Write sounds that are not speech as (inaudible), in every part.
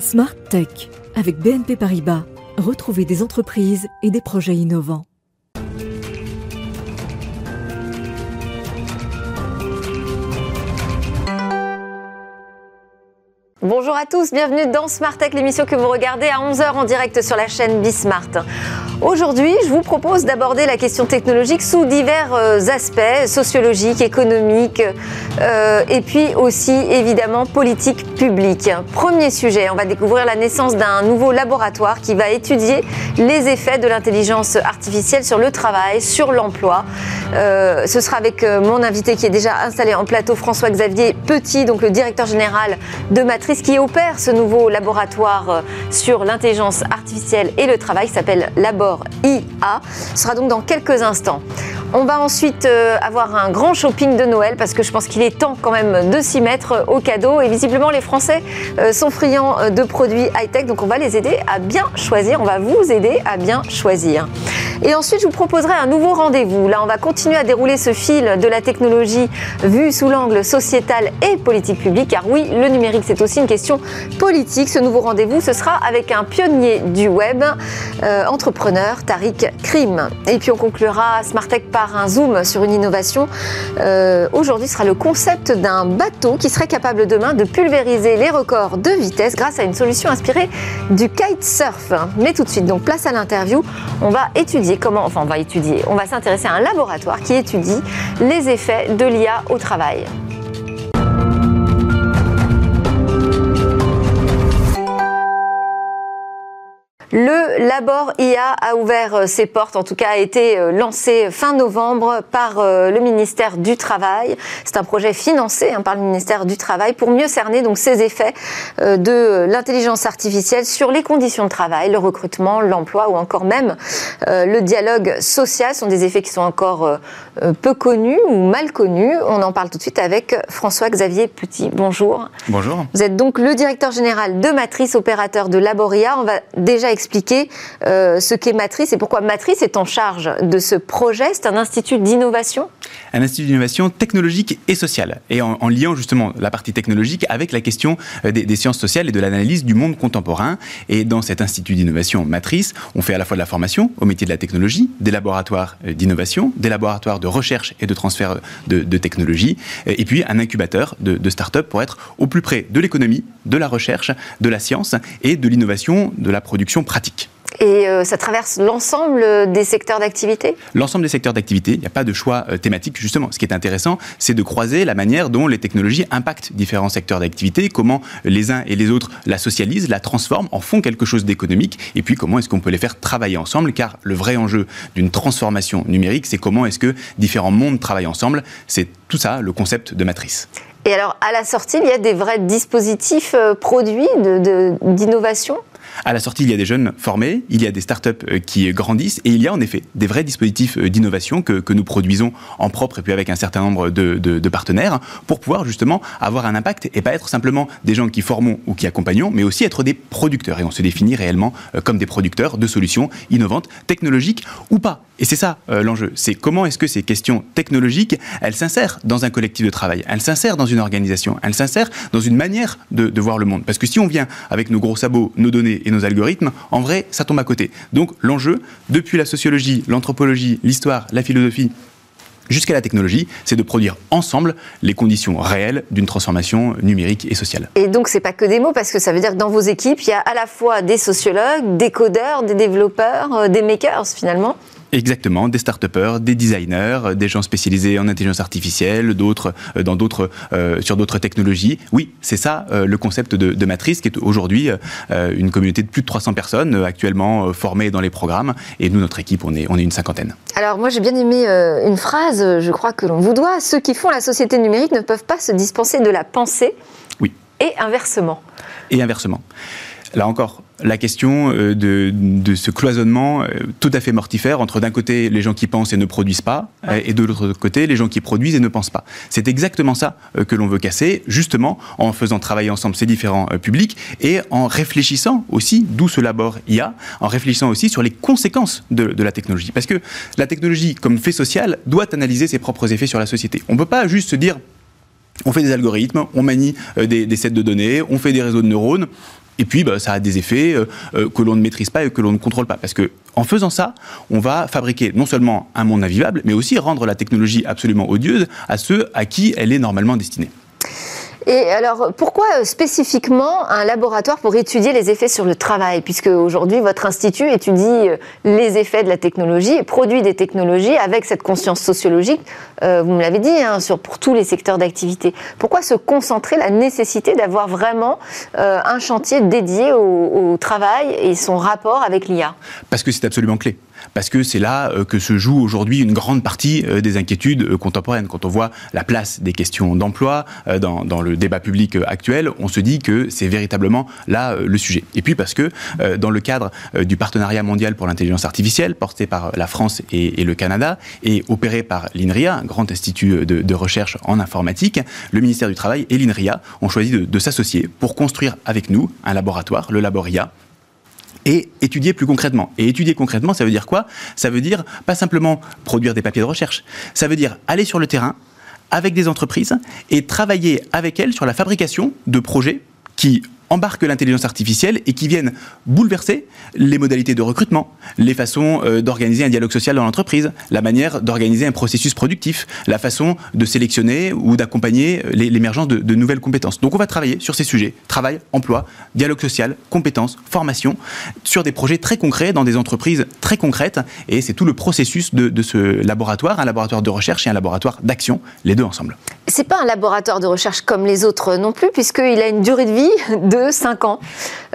Smart Tech avec BNP Paribas. Retrouvez des entreprises et des projets innovants. Bonjour à tous, bienvenue dans Smart Tech, l'émission que vous regardez à 11h en direct sur la chaîne Bismart. Aujourd'hui, je vous propose d'aborder la question technologique sous divers euh, aspects, sociologiques, économiques, euh, et puis aussi évidemment politique publique. Premier sujet, on va découvrir la naissance d'un nouveau laboratoire qui va étudier les effets de l'intelligence artificielle sur le travail, sur l'emploi. Euh, ce sera avec mon invité qui est déjà installé en plateau, François-Xavier Petit, donc le directeur général de Matrice, qui opère ce nouveau laboratoire sur l'intelligence artificielle et le travail, qui s'appelle Labor IA. Sera donc dans quelques instants. On va ensuite euh, avoir un grand shopping de Noël parce que je pense qu'il est temps quand même de s'y mettre au cadeau. Et visiblement, les Français euh, sont friands euh, de produits high-tech, donc on va les aider à bien choisir. On va vous aider à bien choisir. Et ensuite, je vous proposerai un nouveau rendez-vous. Là, on va continuer à dérouler ce fil de la technologie vue sous l'angle sociétal et politique publique. Car oui, le numérique, c'est aussi une question politique. Ce nouveau rendez-vous, ce sera avec un pionnier du web, entrepreneur, Tariq Krim. Et puis, on conclura Smartech par un zoom sur une innovation. Euh, aujourd'hui sera le concept d'un bateau qui serait capable demain de pulvériser les records de vitesse grâce à une solution inspirée du kitesurf. Mais tout de suite, donc place à l'interview. On va étudier comment, enfin on va étudier, on va s'intéresser à un laboratoire qui étudie les effets de l'IA au travail. Le Labor IA a ouvert euh, ses portes, en tout cas a été euh, lancé fin novembre par euh, le ministère du Travail. C'est un projet financé hein, par le ministère du Travail pour mieux cerner donc ces effets de l'intelligence artificielle sur les conditions de travail, le recrutement, l'emploi ou encore même le dialogue social. Ce sont des effets qui sont encore peu connus ou mal connus. On en parle tout de suite avec François-Xavier Petit. Bonjour. Bonjour. Vous êtes donc le directeur général de Matrice, opérateur de Laboria. On va déjà expliquer euh, ce qu'est Matrice et pourquoi Matrice est en charge de ce projet. C'est un institut d'innovation? Un institut d'innovation technologique et sociale. Et en, liant justement la partie technologique avec la question euh, des, sciences sociales et de l'analyse du monde contemporain. Et dans cet institut d'innovation Matrice, on fait à la fois de la formation au métier de la technologie, des laboratoires euh, d'innovation, des laboratoires de recherche et de transfert de, de technologie, et puis un incubateur de, de start-up pour être au plus près de l'économie, de la recherche, de la science et de l'innovation, de la production pratique. Et euh, ça traverse l'ensemble des secteurs d'activité? L'ensemble des secteurs d'activité. Il n'y a pas de choix euh, thématique, justement. Ce qui est intéressant, c'est de croiser la manière dont les technologies impactent différents secteurs d'activité, comment les uns et les autres la socialisent, la transforment, en font quelque chose d'économique, et puis comment est-ce qu'on peut les faire travailler ensemble, car le vrai enjeu d'une transformation numérique, c'est comment est-ce que différents mondes travaillent ensemble. C'est tout ça, le concept de matrice. Et alors, à la sortie, il y a des vrais dispositifs euh, produits d'innovation? À la sortie, il y a des jeunes formés, il y a des startups euh, qui grandissent et il y a en effet des vrais dispositifs euh, d'innovation que, nous produisons en propre et puis avec un certain nombre de, partenaires pour pouvoir justement avoir un impact et pas être simplement des gens qui formons ou qui accompagnons, mais aussi être des producteurs. Et on se définit réellement euh, comme des producteurs de solutions innovantes, technologiques ou pas. Et c'est ça l'enjeu. C'est comment est-ce que ces questions technologiques, elles s'insèrent dans un collectif de travail, elles s'insèrent dans une organisation, elles s'insèrent dans une manière de, de voir le monde. Parce que si on vient avec nos gros sabots, nos données et nos algorithmes, en vrai, ça tombe à côté. Donc l'enjeu, depuis la sociologie, l'anthropologie, l'histoire, la philosophie, jusqu'à la technologie, c'est de produire ensemble les conditions réelles d'une transformation numérique et sociale. Et donc, c'est pas que des mots, parce que ça veut dire que dans vos équipes, il y a à la fois des sociologues, des codeurs, des développeurs, euh, des makers finalement. Exactement, des start des designers, des gens spécialisés en intelligence artificielle, d'autres euh, dans d'autres euh, sur d'autres technologies. Oui, c'est ça euh, le concept de, Matrice, qui est aujourd'hui une communauté de plus de 300 personnes actuellement formées dans les programmes. Et nous, notre équipe, on est on est une cinquantaine. Alors moi, j'ai bien aimé une phrase, je crois que l'on vous doit. Ceux qui font la société numérique ne peuvent pas se dispenser de la pensée. Oui. Et inversement. Et inversement. Là encore, la question euh, de, ce cloisonnement euh, tout à fait mortifère entre d'un côté les gens qui pensent et ne produisent pas, et de l'autre côté les gens qui produisent et ne pensent pas. C'est exactement ça euh, que l'on veut casser, justement en faisant travailler ensemble ces différents publics et en réfléchissant aussi, d'où ce labor IA, en réfléchissant aussi sur les conséquences de, la technologie. Parce que la technologie, comme fait social, doit analyser ses propres effets sur la société. On ne peut pas juste se dire on fait des algorithmes, on manie des, des sets de données, on fait des réseaux de neurones, Et puis, bah, ça a des effets que l'on ne maîtrise pas et que l'on ne contrôle pas. Parce que en faisant ça, on va fabriquer non seulement un monde invivable, mais aussi rendre la technologie absolument odieuse à ceux à qui elle est normalement destinée. Et alors, pourquoi euh, spécifiquement un laboratoire pour étudier les effets sur le travail? Puisque aujourd'hui, votre institut étudie euh, les effets de la technologie et produit des technologies avec cette conscience sociologique, euh, vous me l'avez dit, hein, sur, pour tous les secteurs d'activité. Pourquoi se concentrer la nécessité d'avoir vraiment un chantier dédié au, au travail et son rapport avec l'IA Parce que c'est absolument clé parce que c'est là euh, que se joue aujourd'hui une grande partie euh, des inquiétudes euh, contemporaines. Quand on voit la place des questions d'emploi dans, le débat public actuel, on se dit que c'est véritablement là le sujet. Et puis parce que dans le cadre du partenariat mondial pour l'intelligence artificielle, porté par la France et, le Canada, et opéré par l'INRIA, un grand institut de, recherche en informatique, le ministère du Travail et l'INRIA ont choisi de s'associer pour construire avec nous un laboratoire, le Laboria, et étudier plus concrètement. Et étudier concrètement, ça veut dire quoi? Ça veut dire pas simplement produire des papiers de recherche, ça veut dire aller sur le terrain avec des entreprises et travailler avec elles sur la fabrication de projets qui embarquent l'intelligence artificielle et qui viennent bouleverser les modalités de recrutement, les façons euh, d'organiser un dialogue social dans l'entreprise, la manière d'organiser un processus productif, la façon de sélectionner ou d'accompagner l'émergence de, nouvelles compétences. Donc on va travailler sur ces sujets, travail, emploi, dialogue social, compétences, formation, sur des projets très concrets, dans des entreprises très concrètes, et c'est tout le processus de, de ce laboratoire, un laboratoire de recherche et un laboratoire d'action, les deux ensemble. C'est pas un laboratoire de recherche comme les autres non plus, puisqu'il a une durée de vie de 5 ans.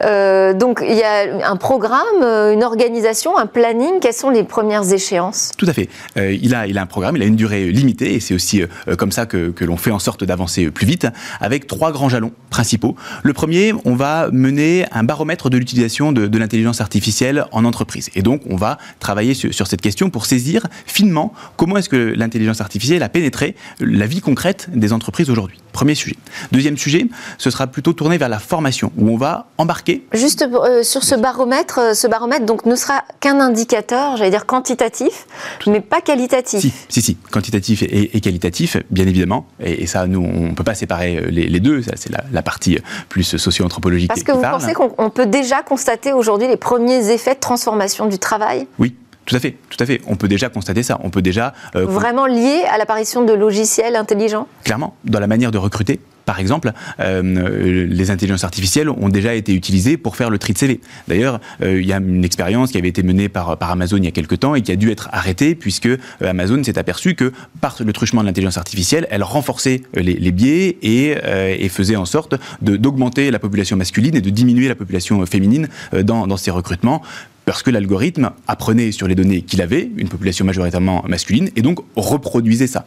Euh, donc il y a un programme, euh, une organisation, un planning. Quelles sont les premières échéances? Tout à fait. Euh, il, a, il a un programme, il a une durée limitée et c'est aussi comme ça que, l'on fait en sorte d'avancer plus vite avec trois grands jalons principaux. Le premier, on va mener un baromètre de l'utilisation de, l'intelligence artificielle en entreprise. Et donc on va travailler sur cette question pour saisir finement comment est-ce que l'intelligence artificielle a pénétré la vie concrète des entreprises aujourd'hui. Premier sujet. Deuxième sujet, ce sera plutôt tourné vers la formation, où on va embarquer. Juste euh, sur ce baromètre, euh, ce baromètre donc ne sera qu'un indicateur, j'allais dire quantitatif, mais pas qualitatif. Si, si, si, quantitatif et, qualitatif, bien évidemment. Et, ça, nous, on ne peut pas séparer euh, les, deux. Ça, c'est la, partie plus socio-anthropologique. Parce que vous pensez qu'on peut déjà constater aujourd'hui les premiers effets de transformation du travail? Oui, tout à fait, tout à fait. On peut déjà constater ça. On peut déjà euh, vraiment lié à l'apparition de logiciels intelligents? Clairement, dans la manière de recruter. Par exemple, euh, les intelligences artificielles ont déjà été utilisées pour faire le tri de CV. D'ailleurs, euh, il y a une expérience qui avait été menée par, Amazon il y a quelques temps et qui a dû être arrêtée puisque Amazon s'est aperçu que par le truchement de l'intelligence artificielle, elle renforçait les, biais et, faisait en sorte d'augmenter la population masculine et de diminuer la population féminine dans, dans ses recrutements parce que l'algorithme apprenait sur les données qu'il avait, une population majoritairement masculine, et donc reproduisait ça.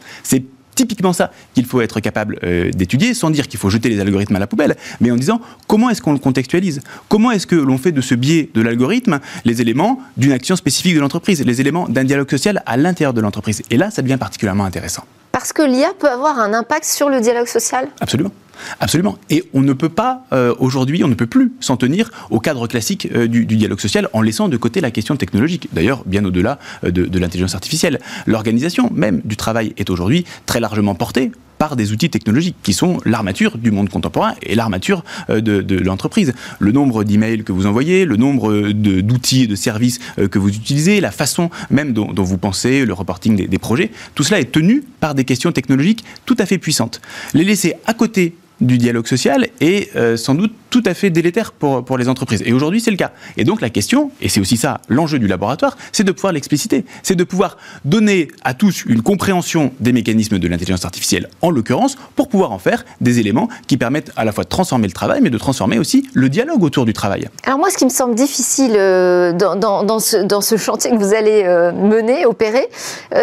Typiquement ça qu'il faut être capable euh, d'étudier, sans dire qu'il faut jeter les algorithmes à la poubelle, mais en disant comment est-ce qu'on le contextualise? Comment est-ce que l'on fait de ce biais de l'algorithme les éléments d'une action spécifique de l'entreprise, les éléments d'un dialogue social à l'intérieur de l'entreprise? Et là, ça devient particulièrement intéressant. Parce que l'IA peut avoir un impact sur le dialogue social Absolument. Absolument. Et on ne peut pas, euh, aujourd'hui, on ne peut plus s'en tenir au cadre classique euh, du, dialogue social en laissant de côté la question technologique. D'ailleurs, bien au-delà euh, de, l'intelligence artificielle. L'organisation même du travail est aujourd'hui très largement portée par des outils technologiques qui sont l'armature du monde contemporain et l'armature de, l'entreprise. Le nombre d'emails que vous envoyez, le nombre d'outils et de services que vous utilisez, la façon même dont, vous pensez, le reporting des, projets, tout cela est tenu par des questions technologiques tout à fait puissantes. Les laisser à côté du dialogue social est euh, sans doute tout à fait délétère pour, pour les entreprises. Et aujourd'hui, c'est le cas. Et donc la question, et c'est aussi ça l'enjeu du laboratoire, c'est de pouvoir l'expliciter. C'est de pouvoir donner à tous une compréhension des mécanismes de l'intelligence artificielle, en l'occurrence, pour pouvoir en faire des éléments qui permettent à la fois de transformer le travail, mais de transformer aussi le dialogue autour du travail. Alors moi, ce qui me semble difficile euh, dans, dans, dans, ce, dans, ce, chantier que vous allez euh, mener, opérer,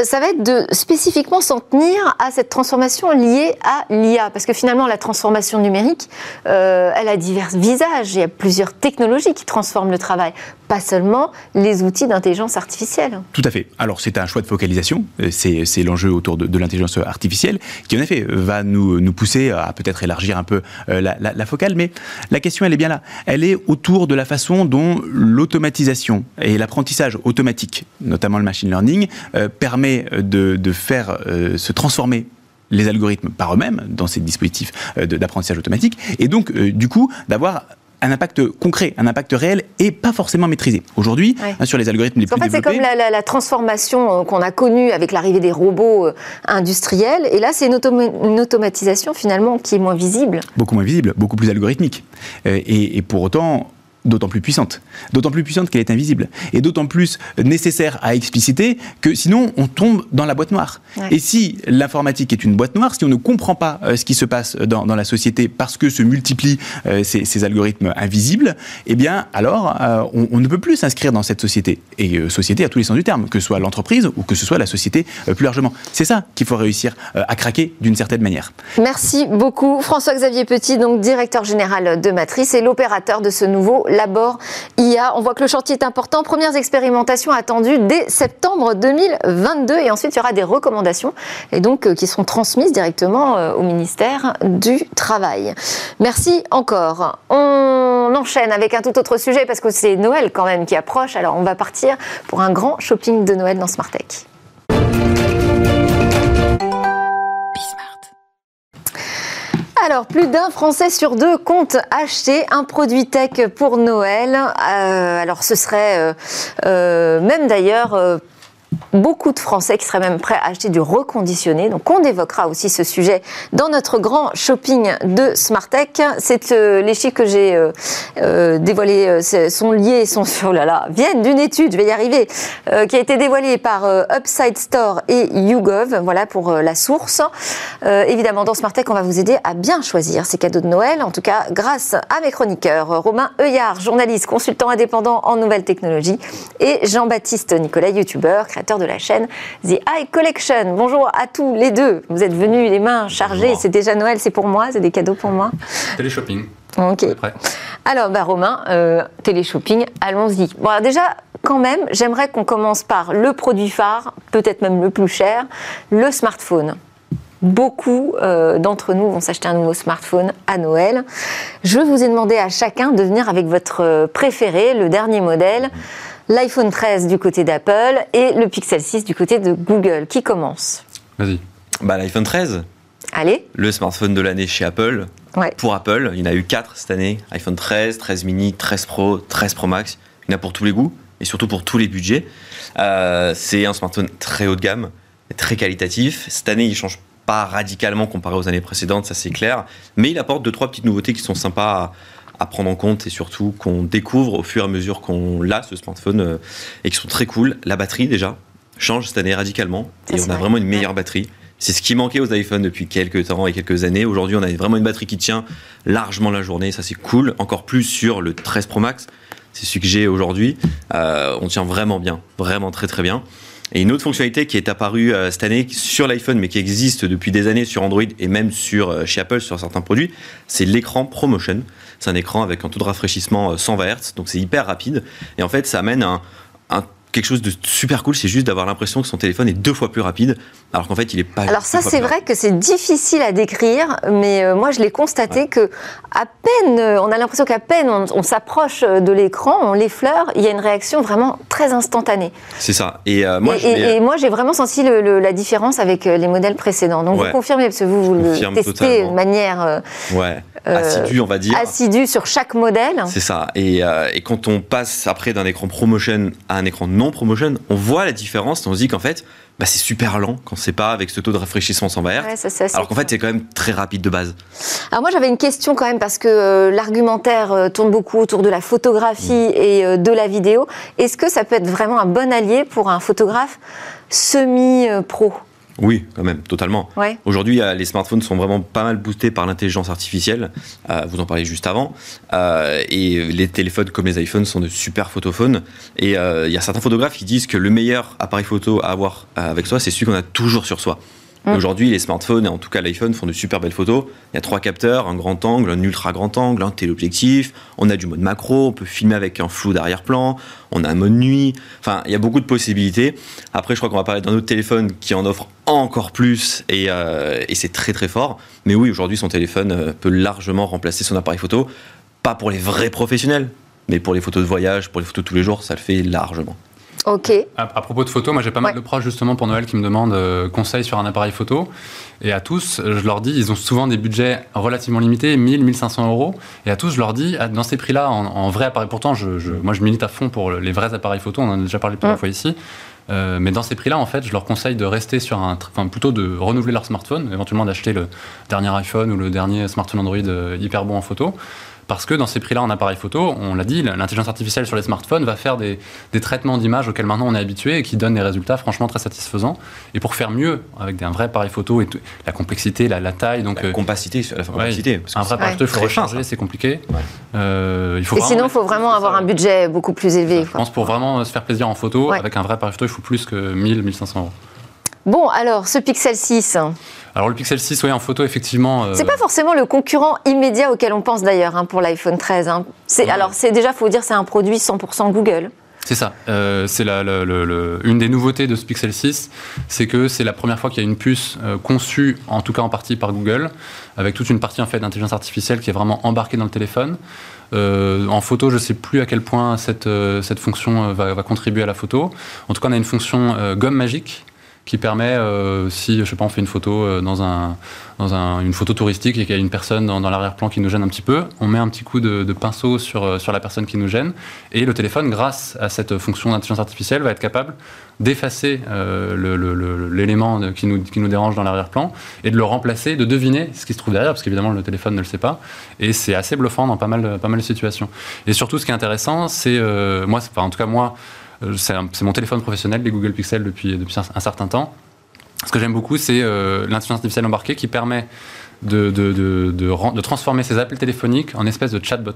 ça va être de spécifiquement s'en tenir à cette transformation liée à l'IA. Parce que finalement, la transformation numérique, euh, elle a divers visages. Il y a plusieurs technologies qui transforment le travail, pas seulement les outils d'intelligence artificielle. Tout à fait. Alors c'est un choix de focalisation, euh, c'est l'enjeu autour de, l'intelligence artificielle, qui en effet va nous, pousser à peut-être élargir un peu euh, la, focale, mais la question elle est bien là. Elle est autour de la façon dont l'automatisation et l'apprentissage automatique, notamment le machine learning, permet de, de faire se transformer les algorithmes par eux-mêmes dans ces dispositifs euh, d'apprentissage automatique, et donc euh, du coup d'avoir un impact concret, un impact réel et pas forcément maîtrisé. Aujourd'hui, hein, sur les algorithmes les plus en fait, développés... c'est comme la, transformation euh, qu'on a connue avec l'arrivée des robots euh, industriels. Et là, c'est une, automatisation finalement qui est moins visible. Beaucoup moins visible, beaucoup plus algorithmique. et pour autant, d'autant plus puissante. D'autant plus puissante qu'elle est invisible. Et d'autant plus nécessaire à expliciter que sinon on tombe dans la boîte noire. Et si l'informatique est une boîte noire, si on ne comprend pas euh, ce qui se passe dans, la société parce que se multiplient euh, ces, algorithmes invisibles, eh bien alors euh, on, ne peut plus s'inscrire dans cette société. Et société à tous les sens du terme, que ce soit l'entreprise ou que ce soit la société plus largement. C'est ça qu'il faut réussir à craquer d'une certaine manière. Merci beaucoup François-Xavier Petit, donc directeur général de Matrice et l'opérateur de ce nouveau Labor IA. On voit que le chantier est important. Premières expérimentations attendues dès septembre 2022 et ensuite il y aura des recommandations et donc euh, qui seront transmises directement euh, au ministère du Travail. Merci encore. On enchaîne avec un tout autre sujet parce que c'est Noël quand même qui approche. Alors on va partir pour un grand shopping de Noël dans Smart Tech. Alors, plus d'un Français sur deux compte acheter un produit tech pour Noël. Euh, alors, ce serait euh, euh, même d'ailleurs beaucoup de Français qui seraient même prêts à acheter du reconditionné. Donc on évoquera aussi ce sujet dans notre grand shopping de Smartech. C'est euh, les chiffres que j'ai euh, euh, dévoilés sont liés, sont là, viennent d'une étude, je vais y arriver, qui a été dévoilée par Upside Store et YouGov. Voilà pour la source. évidemment, dans Smartech, on va vous aider à bien choisir ces cadeaux de Noël. En tout cas, grâce à mes chroniqueurs Romain Heuillard, journaliste, consultant indépendant en nouvelles technologies, et Jean-Baptiste Nicolas, youtubeur, créateur de la chaîne The Eye Collection. Bonjour à tous les deux. Vous êtes venus les mains chargées. C'est déjà Noël, c'est pour moi, c'est des cadeaux pour moi. Télé-shopping. Ok. Alors, bah, Romain, euh, télé-shopping, allons-y. Bon, déjà, quand même, j'aimerais qu'on commence par le produit phare, peut-être même le plus cher, le smartphone. Beaucoup euh, d'entre nous vont s'acheter un nouveau smartphone à Noël. Je vous ai demandé à chacun de venir avec votre préféré, le dernier modèle l'iPhone 13 du côté d'Apple et le Pixel 6 du côté de Google. Qui commence? Vas-y. Bah, L'iPhone 13. Allez. Le smartphone de l'année chez Apple. Pour Apple, il y en a eu 4 cette année. iPhone 13, 13 mini, 13 Pro, 13 Pro Max. Il y en a pour tous les goûts et surtout pour tous les budgets. Euh, c'est un smartphone très haut de gamme, très qualitatif. Cette année, il change pas radicalement comparé aux années précédentes, ça c'est clair. Mais il apporte deux trois petites nouveautés qui sont sympas à, prendre en compte et surtout qu'on découvre au fur et à mesure qu'on l'a ce smartphone euh, et qui sont très cool. La batterie déjà change cette année radicalement et on a vraiment une meilleure batterie. C'est ce qui manquait aux iPhones depuis quelques temps et quelques années. Aujourd'hui, on a vraiment une batterie qui tient largement la journée. Ça, c'est cool. Encore plus sur le 13 Pro Max. C'est celui que j'ai aujourd'hui. Euh, on tient vraiment bien. Vraiment très, très bien. Et une autre fonctionnalité qui est apparue euh, cette année sur l'iPhone, mais qui existe depuis des années sur Android et même sur, chez Apple sur certains produits, c'est l'écran ProMotion. C'est un écran avec un taux de rafraîchissement 120 euh, Hz, donc c'est hyper rapide. Et en fait, ça amène un, quelque chose de super cool, c'est juste d'avoir l'impression que son téléphone est deux fois plus rapide, alors qu'en fait, il est pas. Alors ça, c'est vrai que c'est difficile à décrire, mais euh, moi, je l'ai constaté que à peine, euh, on a l'impression qu'à peine on, s'approche de l'écran, on l'effleure, il y a une réaction vraiment très instantanée. C'est ça. Et moi, et, moi, j'ai vraiment senti la différence avec les modèles précédents. Donc vous confirmez parce que vous, vous le testez de manière. ouais. Euh, assidu, on va dire. Assidu sur chaque modèle. C'est ça. Et, euh, et, quand on passe après d'un écran promotion à un écran non promotion, on voit la différence. On se dit qu'en fait, bah, c'est super lent quand c'est pas avec ce taux de rafraîchissement sans Hz. Ouais, alors qu'en fait, c'est quand même très rapide de base. Alors moi, j'avais une question quand même parce que euh, l'argumentaire tourne beaucoup autour de la photographie mm. et de la vidéo. Est-ce que ça peut être vraiment un bon allié pour un photographe semi-pro oui, quand même, totalement. Aujourd'hui, euh, les smartphones sont vraiment pas mal boostés par l'intelligence artificielle. Euh, vous en parliez juste avant. Euh, et les téléphones comme les iPhones sont de super photophones. Et il y a certains photographes qui disent que le meilleur appareil photo à avoir avec soi, c'est celui qu'on a toujours sur soi. Mm. Aujourd'hui, les smartphones, et en tout cas l'iPhone, font de super belles photos. Il y a trois capteurs, un grand angle, un ultra grand angle, un téléobjectif. On a du mode macro, on peut filmer avec un flou d'arrière-plan. On a un mode nuit. Enfin, il y a beaucoup de possibilités. Après, je crois qu'on va parler d'un autre téléphone qui en offre encore plus et, euh, c'est très très fort. Mais oui, aujourd'hui, son téléphone euh, peut largement remplacer son appareil photo. Pas pour les vrais professionnels, mais pour les photos de voyage, pour les photos de tous les jours, ça le fait largement. Ok. À, propos de photos, moi j'ai pas mal de proches justement pour Noël qui me demandent euh, conseils sur un appareil photo. Et à tous, je leur dis, ils ont souvent des budgets relativement limités, 1000, 1500 euros. Et à tous, je leur dis, ah, dans ces prix-là, en, vrai appareil, pourtant, je, moi je milite à fond pour les vrais appareils photo, on en a déjà parlé plusieurs fois ici. Euh, mais dans ces prix-là, en fait, je leur conseille de rester sur un, enfin plutôt de renouveler leur smartphone, éventuellement d'acheter le dernier iPhone ou le dernier smartphone Android euh, hyper bon en photo. Parce que dans ces prix-là en appareil photo, on l'a dit, l'intelligence artificielle sur les smartphones va faire des, traitements d'images auxquels maintenant on est habitué et qui donnent des résultats franchement très satisfaisants. Et pour faire mieux avec un vrai appareil photo et la complexité, la, taille, donc la compacité, la compacité. un vrai appareil photo, il faut recharger, c'est compliqué. Euh, il faut et sinon, il faut vraiment avoir un budget beaucoup plus élevé. Je pense pour vraiment se faire plaisir en photo, avec un vrai appareil photo, il faut plus que 1000, 1500 euros. Bon, alors, ce Pixel 6 alors le Pixel 6, oui, en photo, effectivement. Euh... C'est pas forcément le concurrent immédiat auquel on pense d'ailleurs hein, pour l'iPhone 13. Hein. Alors c'est déjà, faut dire, c'est un produit 100% Google. C'est ça. Euh, c'est une des nouveautés de ce Pixel 6, c'est que c'est la première fois qu'il y a une puce euh, conçue, en tout cas en partie par Google, avec toute une partie en fait d'intelligence artificielle qui est vraiment embarquée dans le téléphone. Euh, en photo, je ne sais plus à quel point cette, cette fonction va, va, contribuer à la photo. En tout cas, on a une fonction gomme magique qui permet, euh, si je sais pas, on fait une photo euh, dans, un, dans un, une photo touristique et qu'il y a une personne dans, l'arrière-plan qui nous gêne un petit peu, on met un petit coup de, pinceau sur, euh, sur la personne qui nous gêne et le téléphone, grâce à cette fonction d'intelligence artificielle, va être capable d'effacer l'élément qui nous, qui nous dérange dans l'arrière-plan et de le remplacer, de deviner ce qui se trouve derrière, parce qu'évidemment le téléphone ne le sait pas. Et c'est assez bluffant dans pas mal, pas mal de situations. Et surtout, ce qui est intéressant, c'est, moi, enfin, en tout cas moi, euh, c'est mon téléphone professionnel, les Google Pixel, depuis, depuis un, certain temps. Ce que j'aime beaucoup, c'est euh, l'intelligence artificielle embarquée qui permet de, de, de, de, transformer ces appels téléphoniques en espèce de chatbot.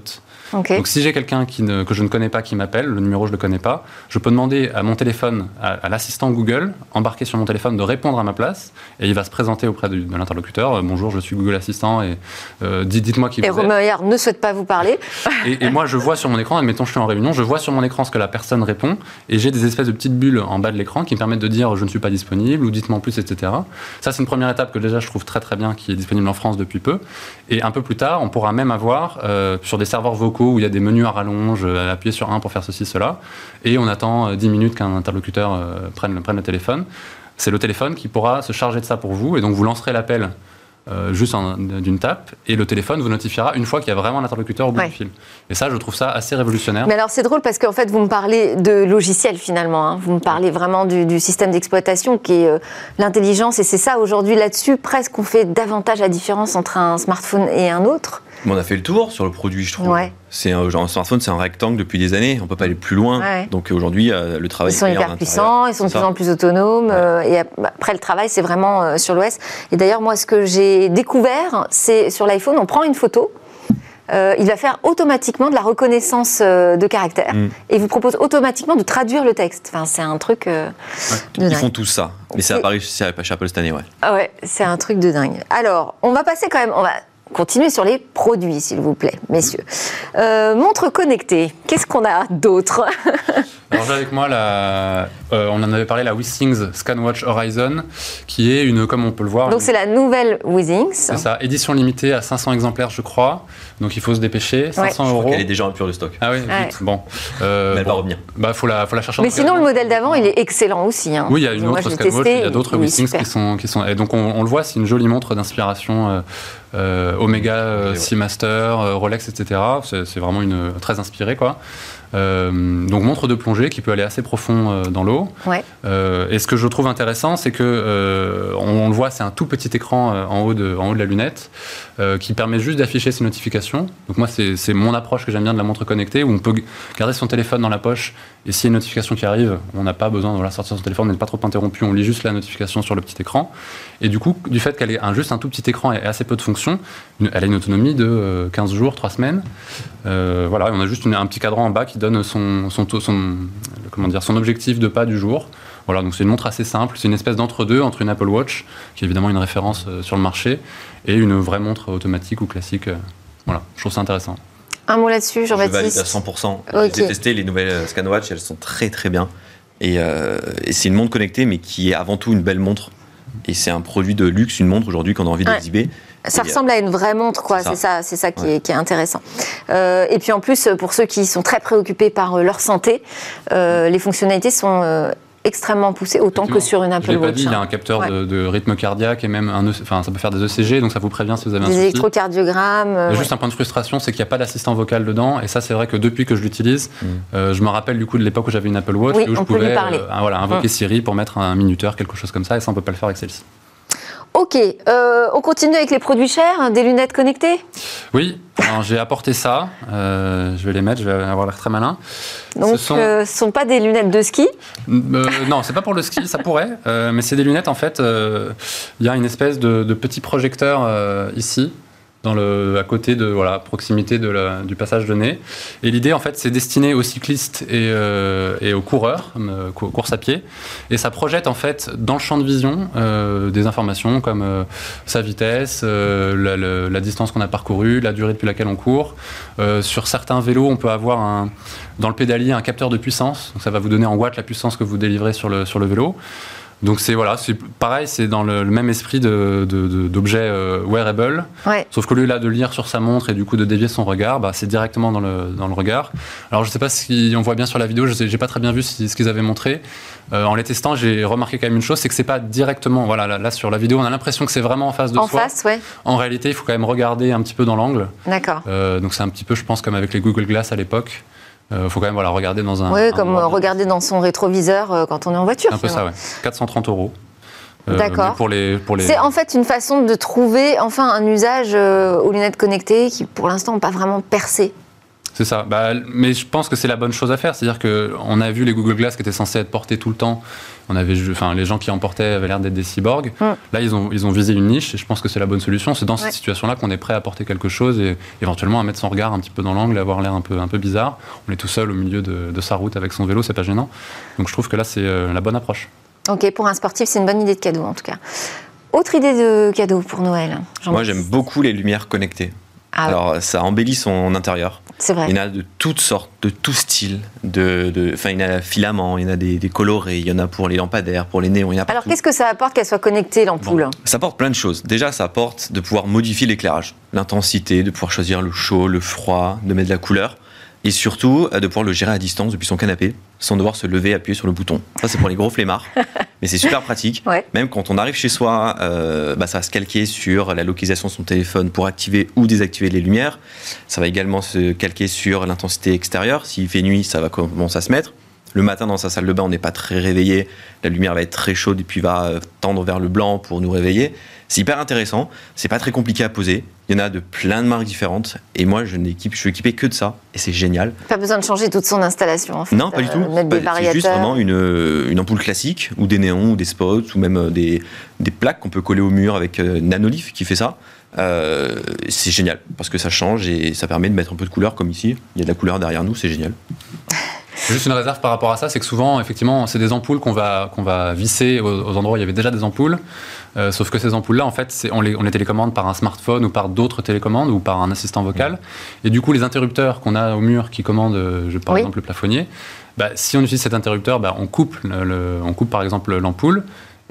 Donc si j'ai quelqu'un que je ne connais pas qui m'appelle, le numéro je ne le connais pas, je peux demander à mon téléphone, à, l'assistant Google, embarqué sur mon téléphone, de répondre à ma place, et il va se présenter auprès de, l'interlocuteur. Euh, bonjour, je suis Google Assistant, et euh, dites-moi qui et vous. Et ne souhaite pas vous parler. (laughs) et, moi, je vois sur mon écran, admettons je suis en réunion, je vois sur mon écran ce que la personne répond, et j'ai des espèces de petites bulles en bas de l'écran qui me permettent de dire je ne suis pas disponible, ou dites-moi en plus, etc. Ça, c'est une première étape que déjà je trouve très très bien, qui est disponible en France depuis peu. Et un peu plus tard, on pourra même avoir euh, sur des serveurs vocaux où il y a des menus à rallonge, euh, appuyer sur un pour faire ceci, cela, et on attend 10 euh, minutes qu'un interlocuteur prenne, prenne le téléphone. C'est le téléphone qui pourra se charger de ça pour vous, et donc vous lancerez l'appel euh, juste d'une tape, et le téléphone vous notifiera une fois qu'il y a vraiment un interlocuteur au bout du fil. Et ça, je trouve ça assez révolutionnaire. Mais alors c'est drôle parce qu'en fait, vous me parlez de logiciel finalement, hein. vous me parlez vraiment du, système d'exploitation qui est euh, l'intelligence, et c'est ça aujourd'hui là-dessus, presque on fait davantage la différence entre un smartphone et un autre on a fait le tour sur le produit, je trouve. C'est un, genre, un smartphone, c'est un rectangle depuis des années. On peut pas aller plus loin. Donc aujourd'hui, euh, le travail. Ils sont hyper puissants, ils sont de plus en plus autonomes. Euh, et après, le travail, c'est vraiment euh, sur l'OS. Et d'ailleurs, moi, ce que j'ai découvert, c'est sur l'iPhone, on prend une photo. il va faire automatiquement de la reconnaissance de caractère mm. et vous propose automatiquement de traduire le texte. Enfin, c'est un truc. Ils font tout ça, mais c'est apparu chez Apple cette année, ouais. Ah ouais, c'est un truc de dingue. Alors, on va passer quand même. On va continuer sur les produits, s'il vous plaît, messieurs. Euh, montre connectée, qu'est-ce qu'on a d'autre (laughs) Alors j'ai avec moi la, euh, on en avait parlé, la Withings ScanWatch Horizon, qui est une, comme on peut le voir. Donc c'est la nouvelle Withings. C'est ça, édition limitée à 500 exemplaires, je crois. Donc il faut se dépêcher, 500 euros. Elle est déjà en pur de stock. Ah oui, bon. Euh, Mais elle va revenir. Bah faut la, faut la chercher. Mais sinon le modèle d'avant, il est excellent aussi. Hein. Oui, il y a une autre ScanWatch, il y a d'autres Withings qui sont, qui sont. Et donc on, le voit, c'est une jolie montre d'inspiration. Euh, Omega Seamaster, Rolex, etc. C'est vraiment une très inspirée quoi. Euh, donc montre de plongée qui peut aller assez profond euh, dans l'eau. Euh, et ce que je trouve intéressant, c'est que on, le voit, c'est un tout petit écran en haut de, en haut de la lunette qui permet juste d'afficher ses notifications. Donc moi, c'est mon approche que j'aime bien de la montre connectée, où on peut garder son téléphone dans la poche et s'il y a une notification qui arrive, on n'a pas besoin de la sortir son téléphone, on n'est pas trop interrompu, on lit juste la notification sur le petit écran. Et du coup, du fait qu'elle ait un, juste un tout petit écran et assez peu de fonctions, elle a une autonomie de 15 jours, 3 semaines. voilà, on a juste un petit cadran en bas qui donne son, son, son, comment dire, son objectif de pas du jour. Voilà, donc c'est une montre assez simple, c'est une espèce d'entre-deux entre une Apple Watch, qui est évidemment une référence euh, sur le marché, et une vraie montre automatique ou classique. Euh, voilà, je trouve ça intéressant. Un mot là-dessus, Jean-Baptiste Je valide à 100%. J'ai testé les nouvelles euh, ScanWatch, elles sont très très bien. Et, et c'est une montre connectée, mais qui est avant tout une belle montre. Et c'est un produit de luxe, une montre aujourd'hui qu'on a envie d'exhiber. Ça ressemble à une vraie montre, quoi. C'est ça, c'est ça, qui, est, intéressant. et puis en plus, pour ceux qui sont très préoccupés par leur santé, les fonctionnalités sont extrêmement poussé, autant que sur une Apple Watch. il y a un capteur de, rythme cardiaque et même un, e enfin, ça peut faire des ECG, donc ça vous prévient si vous avez un des électrocardiogrammes. Juste un point de frustration, c'est qu'il n'y a pas d'assistant vocal dedans, et ça, c'est vrai que depuis que je l'utilise, mm. euh, je me rappelle du coup de l'époque où j'avais une Apple Watch où je pouvais euh, voilà, invoquer mm. Siri pour mettre un minuteur, quelque chose comme ça, et ça, on peut pas le faire avec celle-ci. Ok, euh, on continue avec les produits chers, hein, des lunettes connectées? Oui, j'ai apporté ça, euh, je vais les mettre, je vais avoir l'air très malin. Donc ce ne sont... sont... pas des lunettes de ski? Euh, Non, c'est pas pour le ski, ça pourrait, mais c'est des lunettes en fait, il y a une espèce de, de petit projecteur ici dans le, à côté de voilà proximité de la, du passage de nez. Et l'idée en fait c'est destiné aux cyclistes et, euh, et aux coureurs, euh, course à pied. Et ça projette en fait dans le champ de vision euh, des informations comme euh, sa vitesse, euh, la, la, distance qu'on a parcourue, la durée depuis laquelle on court. sur certains vélos, on peut avoir un, dans le pédalier un capteur de puissance. Donc ça va vous donner en watts la puissance que vous délivrez sur le, sur le vélo. Donc c'est voilà, c'est pareil, c'est dans le, même esprit d'objet euh, wearable. Sauf qu'au lieu là de lire sur sa montre et du coup de dévier son regard, bah, c'est directement dans le, dans le regard. Alors je sais pas si on voit bien sur la vidéo, je n'ai pas très bien vu ce qu'ils avaient montré. Euh, en les testant, j'ai remarqué quand même une chose, c'est que c'est pas directement. Voilà, là, sur la vidéo, on a l'impression que c'est vraiment en face de en soi. Face, ouais. En réalité, il faut quand même regarder un petit peu dans l'angle. D'accord. Euh, donc c'est un petit peu, je pense, comme avec les Google Glass à l'époque. Il euh, faut quand même voilà, regarder dans un. Oui, comme regarder dans son rétroviseur euh, quand on est en voiture. Un peu ça, oui. 430 euros. Euh, D'accord. Pour les, pour les... C'est en fait une façon de trouver enfin un usage aux lunettes connectées qui pour l'instant n'ont pas vraiment percé. C'est ça. Bah, mais je pense que c'est la bonne chose à faire. C'est-à-dire qu'on a vu les Google Glass qui étaient censés être portés tout le temps. On avait, enfin, les gens qui en portaient avaient l'air d'être des cyborgs. Mm. Là, ils ont, ils ont visé une niche et je pense que c'est la bonne solution. C'est dans cette situation-là qu'on est prêt à porter quelque chose et éventuellement à mettre son regard un petit peu dans l'angle et avoir l'air un peu, un peu bizarre. On est tout seul au milieu de, sa route avec son vélo, c'est pas gênant. Donc je trouve que là, c'est euh, la bonne approche. Ok, pour un sportif, c'est une bonne idée de cadeau en tout cas. Autre idée de cadeau pour Noël Moi, j'aime beaucoup les lumières connectées. Ah Alors, ça embellit son intérieur. C'est vrai. Il y en a de toutes sortes, de tout style. De, enfin, il y en a filaments, il y en a des, colorés, il y en a pour les lampadaires, pour les néons. Il y en a Alors, qu'est-ce que ça apporte qu'elle soit connectée, l'ampoule Ça apporte plein de choses. Déjà, ça apporte de pouvoir modifier l'éclairage, l'intensité, de pouvoir choisir le chaud, le froid, de mettre de la couleur et surtout de pouvoir le gérer à distance depuis son canapé sans devoir se lever, appuyer sur le bouton. Ça, c'est pour les gros flemmards, (laughs) mais c'est super pratique. Même quand on arrive chez soi, euh, bah, ça va se calquer sur la localisation de son téléphone pour activer ou désactiver les lumières. Ça va également se calquer sur l'intensité extérieure. S'il fait nuit, ça va commencer à se mettre. Le matin, dans sa salle de bain, on n'est pas très réveillé. La lumière va être très chaude et puis va euh, tendre vers le blanc pour nous réveiller. C'est hyper intéressant. C'est pas très compliqué à poser. Il y en a de plein de marques différentes. Et moi, je, je suis équipé que de ça. Et c'est génial. Pas besoin de changer toute son installation, en fait. Non, pas du tout. Euh, c'est juste vraiment une, euh, une, ampoule classique, ou des néons, ou des spots, ou même des, des plaques qu'on peut coller au mur avec Nanolith qui fait ça. c'est génial parce que ça change et ça permet de mettre un peu de couleur comme ici. Il y a de la couleur derrière nous, c'est génial. Juste une réserve par rapport à ça, c'est que souvent, effectivement, c'est des ampoules qu'on va, qu'on va visser aux, endroits où il y avait déjà des ampoules. Euh, sauf que ces ampoules-là, en fait, on les, on les télécommande par un smartphone ou par d'autres télécommandes ou par un assistant vocal. Et du coup, les interrupteurs qu'on a au mur qui commandent, euh, je, par exemple, le plafonnier, bah, si on utilise cet interrupteur, bah, on, coupe le, on coupe par exemple l'ampoule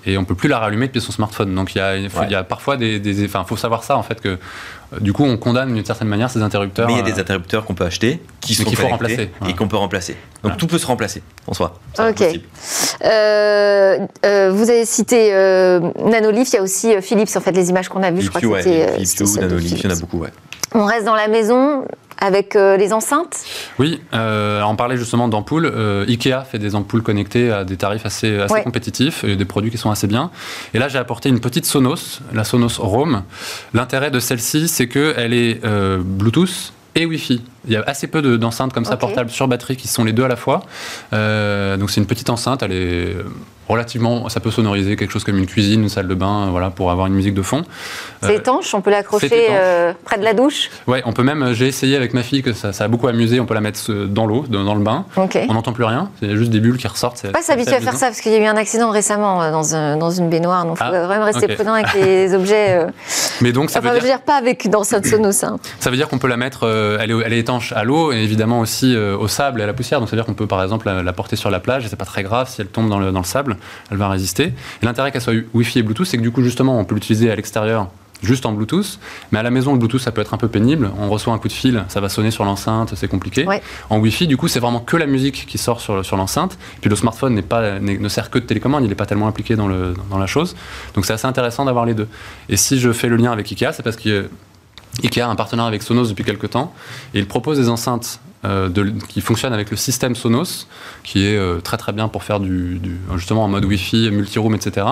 et on peut plus la rallumer depuis son smartphone. Donc il y a, il y a parfois des, des, enfin, faut savoir ça en fait que euh, du coup on condamne d'une certaine manière ces interrupteurs. Mais il y a des euh, interrupteurs qu'on peut acheter, qui sont qu'il faut remplacer et qu'on peut remplacer. Donc tout peut se remplacer en soi. Ok. Euh, vous avez cité Nanolith, il y a aussi Philips en fait les images qu'on a vues. Je crois que c'était Philips, Nanolith, il y en a beaucoup. Ouais. On reste dans la maison avec euh, les enceintes? Oui, euh, on parlait justement d'ampoules. Euh, Ikea fait des ampoules connectées à des tarifs assez, assez compétitifs et des produits qui sont assez bien. Et là, j'ai apporté une petite Sonos, la Sonos Roam. L'intérêt de celle-ci, c'est qu'elle est Bluetooth et Wi-Fi. Il y a assez peu d'enceintes comme ça portables sur batterie qui sont les deux à la fois. donc c'est une petite enceinte, elle est relativement, ça peut sonoriser quelque chose comme une cuisine, une salle de bain, voilà, pour avoir une musique de fond. C'est euh, étanche, on peut l'accrocher euh, près de la douche Ouais, on peut même, j'ai essayé avec ma fille, que ça, ça, a beaucoup amusé, on peut la mettre dans l'eau, dans, le bain. On n'entend plus rien, c'est juste des bulles qui ressortent. Pas s'habituer à faire ça, parce qu'il y a eu un accident récemment euh, dans, dans une baignoire, donc il faut ah, vraiment rester prudent avec (laughs) les objets. Mais donc, ça veut dire... dire... pas avec dans cette Sonos. Hein. (clears throat) Ça veut dire qu'on peut la mettre, elle, est, elle, est, étanche à l'eau, et évidemment aussi au sable et à la poussière, donc ça veut dire qu'on peut par exemple la, porter sur la plage, et c'est pas très grave si elle tombe dans le, dans le sable, elle va résister. Et l'intérêt qu'elle soit Wi-Fi et Bluetooth, c'est que du coup, justement, on peut l'utiliser à l'extérieur juste en Bluetooth. Mais à la maison, le Bluetooth, ça peut être un peu pénible. On reçoit un coup de fil, ça va sonner sur l'enceinte, c'est compliqué. En Wi-Fi, du coup, c'est vraiment que la musique qui sort sur, sur l'enceinte. Puis le smartphone pas, ne sert que de télécommande, il n'est pas tellement impliqué dans, le, dans la chose. Donc c'est assez intéressant d'avoir les deux. Et si je fais le lien avec IKEA, c'est parce que IKEA a un partenaire avec Sonos depuis quelques temps et il propose des enceintes euh, qui fonctionnent avec le système Sonos, qui est euh, très très bien pour faire du, justement en mode Wi-Fi, multi-room, etc.,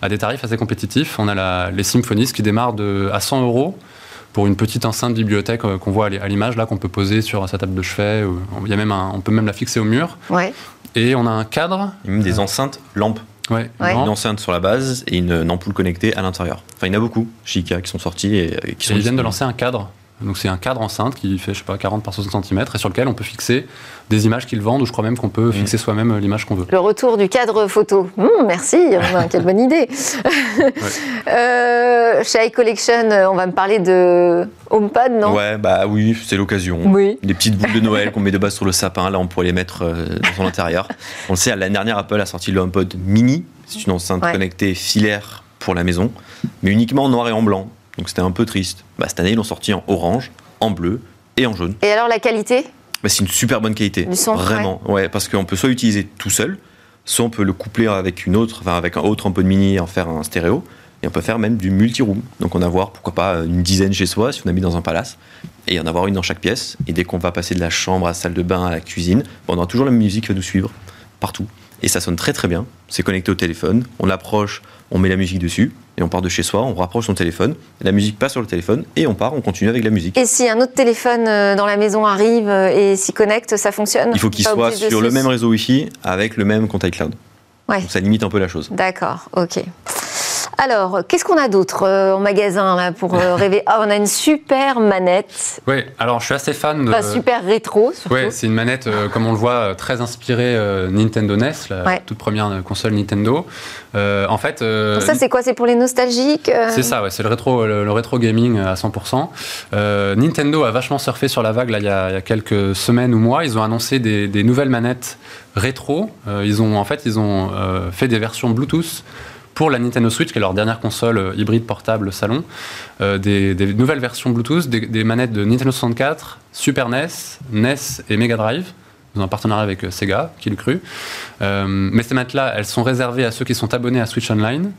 à des tarifs assez compétitifs. On a la, les Symphonies qui démarrent de, à 100 euros pour une petite enceinte bibliothèque euh, qu'on voit à l'image là qu'on peut poser sur sa table de chevet. Il y a même on peut même la fixer au mur. Ouais. Et on a un cadre. Même des enceintes lampes. Ouais, Une enceinte sur la base et une, ampoule connectée à l'intérieur. Enfin, il y en a beaucoup chez qui sont sortis et, qui sont. ils viennent de lancer un cadre donc c'est un cadre enceinte qui fait, je sais pas, 40 par 60 cm et sur lequel on peut fixer des images qu'ils vendent ou je crois même qu'on peut fixer soi-même euh, l'image qu'on veut. Le retour du cadre photo. Hum, merci, (laughs) quelle bonne idée. (laughs) euh, chez iCollection, euh, on va me parler de HomePod, non? Ouais, bah oui, c'est l'occasion. Oui. Des petites boules de Noël (laughs) qu'on met de base sur le sapin, là on pourrait les mettre euh, dans son intérieur. On le sait, l'année dernière, Apple a sorti le HomePod mini. C'est une enceinte connectée filaire pour la maison, mais uniquement en noir et en blanc. Donc c'était un peu triste. Bah, cette année, ils l'ont sorti en orange, en bleu et en jaune. Et alors la qualité? Bah, C'est une super bonne qualité. Du Vraiment, ouais. parce qu'on peut soit l'utiliser tout seul, soit on peut le coupler avec une autre, enfin avec un autre de mini et en faire un stéréo. Et on peut faire même du multi-room. Donc en avoir, pourquoi pas, une dizaine chez soi si on habite dans un palace. Et en avoir une dans chaque pièce. Et dès qu'on va passer de la chambre à la salle de bain à la cuisine, on aura toujours la musique qui va nous suivre partout. Et ça sonne très très bien. C'est connecté au téléphone. On l'approche, on met la musique dessus et on part de chez soi, on rapproche son téléphone, la musique passe sur le téléphone et on part, on continue avec la musique. Et si un autre téléphone euh, dans la maison arrive euh, et s'y connecte, ça fonctionne Il faut qu'il soit sur le même réseau Wi-Fi avec le même compte iCloud. Ouais. ça limite un peu la chose. D'accord, ok. Alors, qu'est-ce qu'on a d'autre euh, en magasin là, pour euh, (laughs) rêver? Ah, on a une super manette. Oui, alors je suis assez fan de. Super rétro, surtout. Oui, c'est une manette, euh, comme on le voit, très inspirée Nintendo NES, la toute première console Nintendo. en fait. ça, c'est quoi? C'est pour les nostalgiques C'est ça, ouais, c'est le rétro, le, rétro gaming à 100%. Nintendo a vachement surfé sur la vague là, il, y a, il y a quelques semaines ou mois. Ils ont annoncé des, des nouvelles manettes rétro. ils ont, en fait, ils ont fait des versions Bluetooth pour la Nintendo Switch, qui est leur dernière console euh, hybride portable salon, euh, des, nouvelles versions Bluetooth, des, manettes de Nintendo 64, Super NES, NES et Mega Drive. Ont un partenariat avec euh, Sega, qui le cru. mais ces manettes-là, elles sont réservées à ceux qui sont abonnés à Switch Online,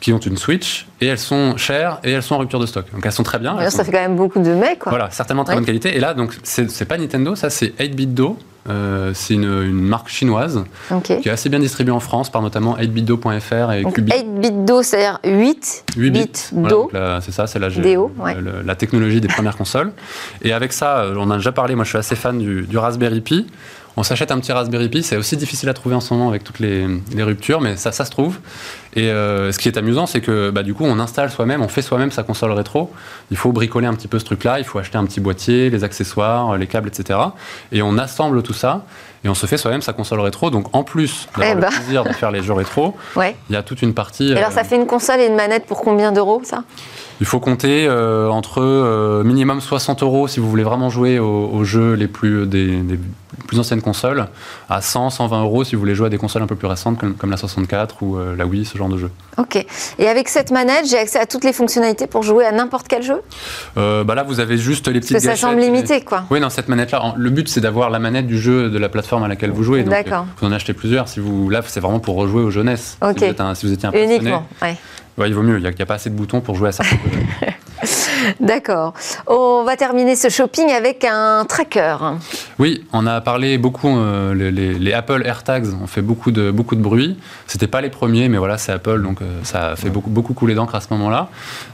qui ont une Switch, et elles sont chères et elles sont en rupture de stock. Donc elles sont très bien. ça fait quand même beaucoup de mecs. Quoi. Voilà, certainement très bonne qualité. Et là, donc c'est pas Nintendo, ça c'est 8-bit Do, euh, c'est une, marque chinoise qui est assez bien distribuée en France par notamment 8bitdo.fr et Qubit. 8bitdo, c'est-à-dire 8, 8 bits, do. c'est ça, c'est la, la, technologie des premières consoles. Et avec ça, euh, on a déjà parlé, moi je suis assez fan du, du Raspberry Pi. On s'achète un petit Raspberry Pi, c'est aussi difficile à trouver en ce moment avec toutes les, ruptures, mais ça, ça se trouve. Et euh, ce qui est amusant, c'est que bah, du coup, on installe soi-même, on fait soi-même sa console rétro. Il faut bricoler un petit peu ce truc-là, il faut acheter un petit boîtier, les accessoires, les câbles, etc. Et on assemble tout ça et on se fait soi-même sa console rétro. Donc en plus d'avoir eh le bah. plaisir de faire les jeux rétro, il y a toute une partie. alors ça euh, fait une console et une manette pour combien d'euros ça? Il faut compter euh, entre minimum 60 euros si vous voulez vraiment jouer aux, jeux les plus des, plus anciennes consoles, à 100, 120 euros si vous voulez jouer à des consoles un peu plus récentes comme, la 64 ou euh, la Wii, ce genre de jeu. Ok. Et avec cette manette, j'ai accès à toutes les fonctionnalités pour jouer à n'importe quel jeu? Euh, bah Là, vous avez juste les petites Parce que ça semble limité, quoi. Oui, dans cette manette-là, le but, c'est d'avoir la manette du jeu de la plateforme à laquelle vous jouez. D'accord. Vous en achetez plusieurs. Si vous, là, c'est vraiment pour rejouer aux jeunesses. Ok. Si, vous, êtes un, si vous étiez un Uniquement, ouais. Ouais, il vaut mieux, il n'y a, pas assez de boutons pour jouer à ça. (laughs) D'accord. On va terminer ce shopping avec un tracker. Oui, on a parlé beaucoup, euh, les, Apple AirTags ont fait beaucoup de, beaucoup de bruit. C'était pas les premiers, mais voilà, c'est Apple, donc euh, ça a fait beaucoup, beaucoup couler d'encre à ce moment-là.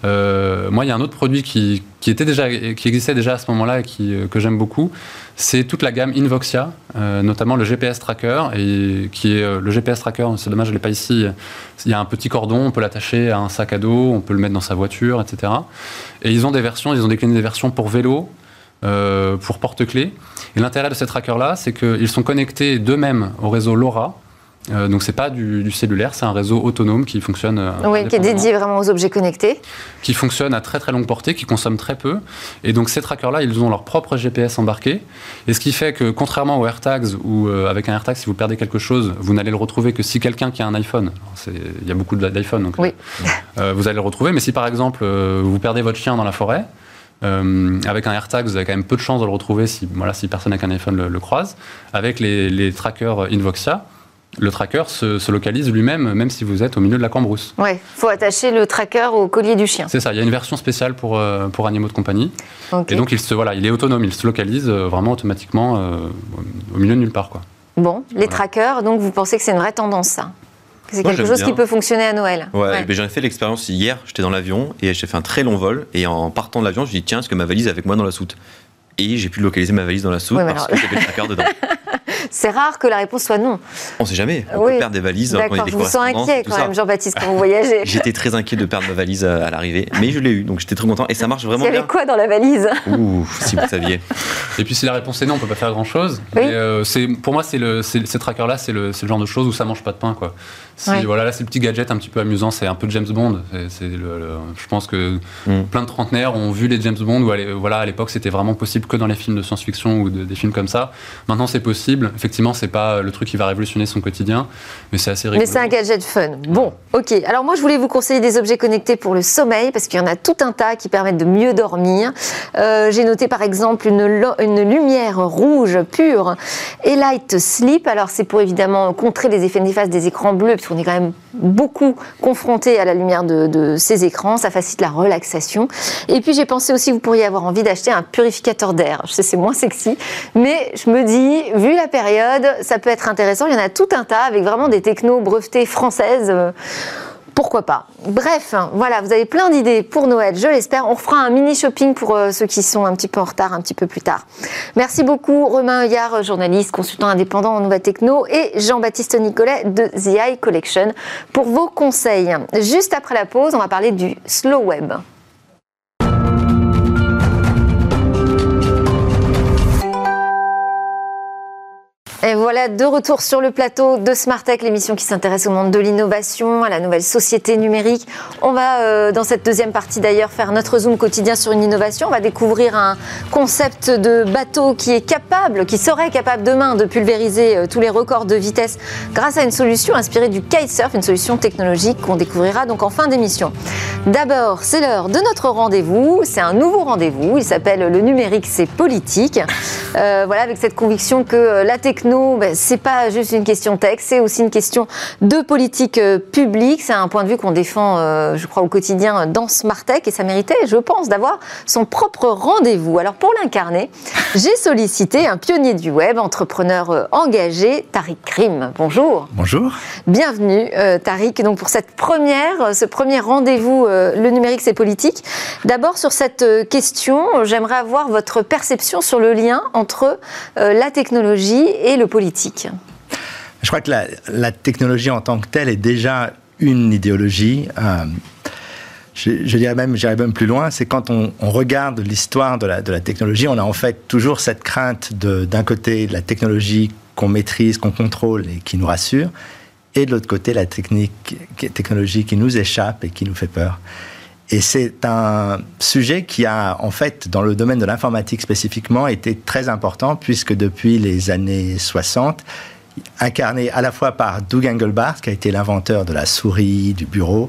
Euh, moi, il y a un autre produit qui, qui, était déjà, qui existait déjà à ce moment-là et qui, que j'aime beaucoup. C'est toute la gamme Invoxia, notamment le GPS Tracker, et qui est le GPS Tracker, c'est dommage, je ne l'ai pas ici. Il y a un petit cordon, on peut l'attacher à un sac à dos, on peut le mettre dans sa voiture, etc. Et ils ont des versions, ils ont décliné des versions pour vélo, euh, pour porte-clés. Et l'intérêt de ces trackers-là, c'est qu'ils sont connectés d'eux-mêmes au réseau LoRa. Euh, donc c'est pas du, cellulaire, c'est un réseau autonome qui fonctionne. Euh, oui, qui est dédié vraiment aux objets connectés. Qui fonctionne à très très longue portée, qui consomme très peu. Et donc ces trackers-là, ils ont leur propre GPS embarqué. Et ce qui fait que contrairement aux AirTags, où euh, avec un AirTag, si vous perdez quelque chose, vous n'allez le retrouver que si quelqu'un qui a un iPhone, il y a beaucoup d'iPhone, donc oui. vous allez le retrouver. Mais si par exemple vous perdez votre chien dans la forêt, avec un AirTag, vous avez quand même peu de chances de le retrouver si, voilà, si personne avec un iPhone le, croise. Avec les, les trackers Invoxia, le tracker se, localise lui-même, même si vous êtes au milieu de la cambrousse. Oui, il faut attacher le tracker au collier du chien. C'est ça, il y a une version spéciale pour, euh, pour animaux de compagnie. Et donc, il, se, voilà, il est autonome, il se localise euh, vraiment automatiquement euh, au milieu de nulle part. Quoi. Bon, les trackers, donc vous pensez que c'est une vraie tendance, ça? C'est quelque chose qui peut fonctionner à Noël? Ouais, j'en ai fait l'expérience hier. J'étais dans l'avion et j'ai fait un très long vol. Et en partant de l'avion, je me dis tiens, est-ce que ma valise est avec moi dans la soute? Et j'ai pu localiser ma valise dans la soute parce que j'avais le tracker (laughs) dedans. C'est rare que la réponse soit non. On ne sait jamais. On peut perdre des valises. D'accord, je vous sens inquiet quand même, Jean-Baptiste, quand vous (laughs) voyagez. j'étais très inquiet de perdre ma valise à l'arrivée, mais je l'ai eu, donc j'étais très content. Et ça marche vraiment bien. Il y avait quoi dans la valise? Ouh, si vous saviez. Et puis si la réponse est non, on ne peut pas faire grand-chose. Euh, pour moi, c'est le, ces trackers-là, c'est le, le, genre de choses où ça mange pas de pain. Quoi. Voilà, là, c'est le petit gadget un petit peu amusant, c'est un peu James Bond. C'est, je pense que mm. plein de trentenaires ont vu les James Bond, où voilà, à l'époque, c'était vraiment possible que dans les films de science-fiction ou des films comme ça. Maintenant, c'est possible. Effectivement, c'est pas le truc qui va révolutionner son quotidien, mais c'est assez rigolo. Mais c'est un gadget fun. Bon, ok. Alors moi, je voulais vous conseiller des objets connectés pour le sommeil, parce qu'il y en a tout un tas qui permettent de mieux dormir. Euh, j'ai noté par exemple une, une lumière rouge pure et light sleep. Alors c'est pour évidemment contrer les effets néfastes des écrans bleus, on est quand même beaucoup confronté à la lumière de, ces écrans, ça facilite la relaxation. Et puis j'ai pensé aussi, vous pourriez avoir envie d'acheter un purificateur d'air. Je sais, c'est moins sexy, mais je me dis, vu la période, ça peut être intéressant. Il y en a tout un tas avec vraiment des technos brevetés françaises pourquoi pas. Bref, voilà, vous avez plein d'idées pour Noël, je l'espère. On fera un mini shopping pour euh, ceux qui sont un petit peu en retard, un petit peu plus tard. Merci beaucoup Romain Heuillard, journaliste, consultant indépendant en nouvelles techno, et Jean-Baptiste Nicolet de The Eye Collection pour vos conseils. Juste après la pause, on va parler du slow web. Et voilà, de retour sur le plateau de Smart Tech, l'émission qui s'intéresse au monde de l'innovation, à la nouvelle société numérique. On va, euh, dans cette deuxième partie d'ailleurs, faire notre zoom quotidien sur une innovation. On va découvrir un concept de bateau qui est capable, qui serait capable demain de pulvériser euh, tous les records de vitesse grâce à une solution inspirée du kitesurf, une solution technologique qu'on découvrira donc en fin d'émission. D'abord, c'est l'heure de notre rendez-vous. C'est un nouveau rendez-vous. Il s'appelle Le numérique, c'est politique. Euh, voilà, avec cette conviction que la technologie ben, c'est pas juste une question texte, c'est aussi une question de politique euh, publique. C'est un point de vue qu'on défend, euh, je crois, au quotidien dans Smart Tech et ça méritait, je pense, d'avoir son propre rendez-vous. Alors pour l'incarner, (laughs) j'ai sollicité un pionnier du web, entrepreneur euh, engagé, Tariq Krim. Bonjour. Bonjour. Bienvenue, Tariq. Donc pour cette première, ce premier rendez-vous, le numérique c'est politique. D'abord sur cette question, j'aimerais avoir votre perception sur le lien entre la technologie et le politique Je crois que la, technologie en tant que telle est déjà une idéologie. Euh, je, dirais même, j'irais même plus loin, c'est quand on, regarde l'histoire de la, de technologie, on a en fait toujours cette crainte d'un côté la technologie qu'on maîtrise, qu'on contrôle et qui nous rassure, et de l'autre côté la technologie qui nous échappe et qui nous fait peur. Et c'est un sujet qui a, en fait, dans le domaine de l'informatique spécifiquement, été très important, puisque depuis les années 60, incarné à la fois par Doug Engelbart, qui a été l'inventeur de la souris, du bureau,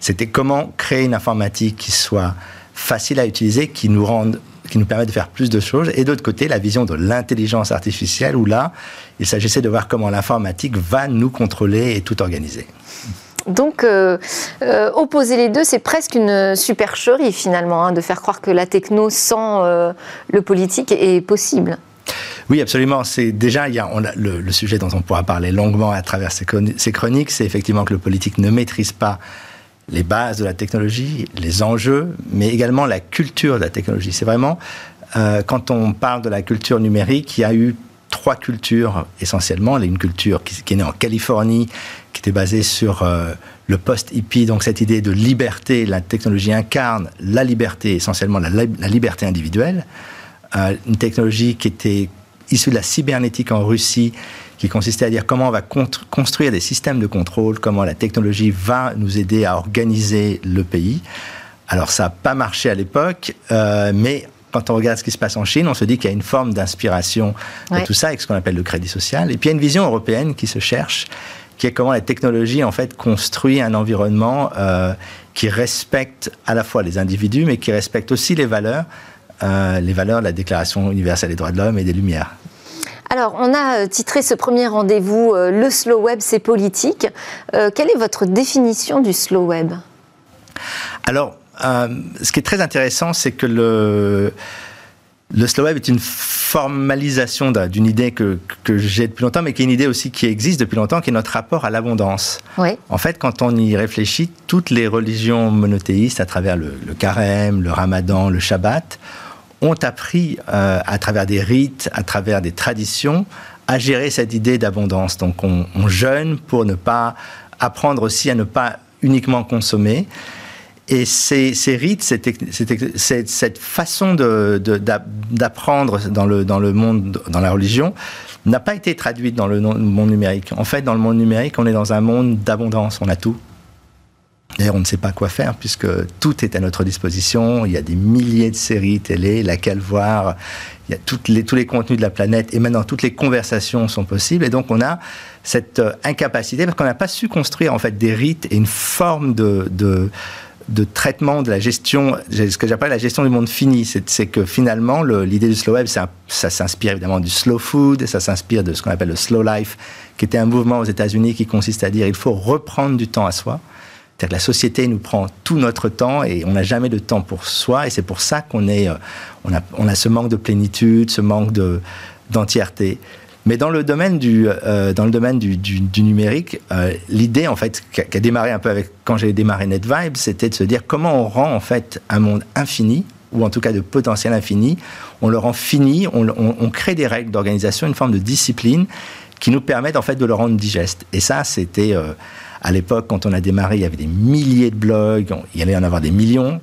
c'était comment créer une informatique qui soit facile à utiliser, qui nous rende qui nous permet de faire plus de choses, et d'autre côté, la vision de l'intelligence artificielle, où là, il s'agissait de voir comment l'informatique va nous contrôler et tout organiser. Donc, euh, euh, opposer les deux, c'est presque une supercherie finalement, hein, de faire croire que la techno sans euh, le politique est possible. Oui, absolument. C'est déjà le, sujet dont on pourra parler longuement à travers ces, chroniques, c'est effectivement que le politique ne maîtrise pas les bases de la technologie, les enjeux, mais également la culture de la technologie. C'est vraiment quand on parle de la culture numérique, il y a eu trois cultures essentiellement. Il y a une culture qui est née en Californie, qui était basé sur euh, le post-hippie, donc cette idée de liberté. La technologie incarne la liberté, essentiellement la, liberté individuelle. Euh, une technologie qui était issu de la cybernétique en Russie, qui consistait à dire comment on va construire des systèmes de contrôle, comment la technologie va nous aider à organiser le pays. Alors ça n'a pas marché à l'époque, euh, mais quand on regarde ce qui se passe en Chine, on se dit qu'il y a une forme d'inspiration de tout ça avec ce qu'on appelle le crédit social. Et puis il y a une vision européenne qui se cherche, qui est comment la technologie en fait construit un environnement euh, qui respecte à la fois les individus, mais qui respecte aussi les valeurs, euh, les valeurs de la Déclaration universelle des droits de l'homme et des Lumières. Alors, on a euh, titré ce premier rendez-vous Le slow web, c'est politique. quelle est votre définition du slow web? Alors, ce qui est très intéressant, c'est que le, le slow web est une formalisation d'une idée que, que j'ai depuis longtemps, mais qui est une idée aussi qui existe depuis longtemps, qui est notre rapport à l'abondance. Oui. En fait, quand on y réfléchit, toutes les religions monothéistes, à travers le, carême, le ramadan, le shabbat, ont appris, euh, à travers des rites, à travers des traditions, à gérer cette idée d'abondance. Donc on, on jeûne pour ne pas apprendre aussi à ne pas uniquement consommer. Et ces, rites, cette façon d'apprendre dans, le, dans le monde, dans la religion, n'a pas été traduite dans le monde numérique. En fait, dans le monde numérique, on est dans un monde d'abondance, on a tout. D'ailleurs, on ne sait pas quoi faire puisque tout est à notre disposition. Il y a des milliers de séries télé, laquelle voir. Il y a toutes les, tous les contenus de la planète et maintenant toutes les conversations sont possibles. Et donc, on a cette euh, incapacité parce qu'on n'a pas su construire en fait des rites et une forme de, de de traitement de la gestion, ce que j'appelle la gestion du monde fini. C'est que finalement, l'idée du slow web, ça, s'inspire évidemment du slow food, ça s'inspire de ce qu'on appelle le slow life, qui était un mouvement aux États-Unis qui consiste à dire il faut reprendre du temps à soi. C'est-à-dire que la société nous prend tout notre temps et on n'a jamais de temps pour soi. Et c'est pour ça qu'on euh, on a, on a ce manque de plénitude, ce manque d'entièreté. Mais dans le domaine du, euh, dans le domaine du, du, numérique, euh, l'idée en fait qui a, démarré un peu avec quand j'ai démarré NetVibe, c'était de se dire comment on rend en fait un monde infini ou en tout cas de potentiel infini, on le rend fini, on crée des règles d'organisation, une forme de discipline qui nous permettent en fait de le rendre digeste. Et ça, c'était euh, à l'époque quand on a démarré, il y avait des milliers de blogs, il y allait en avoir des millions.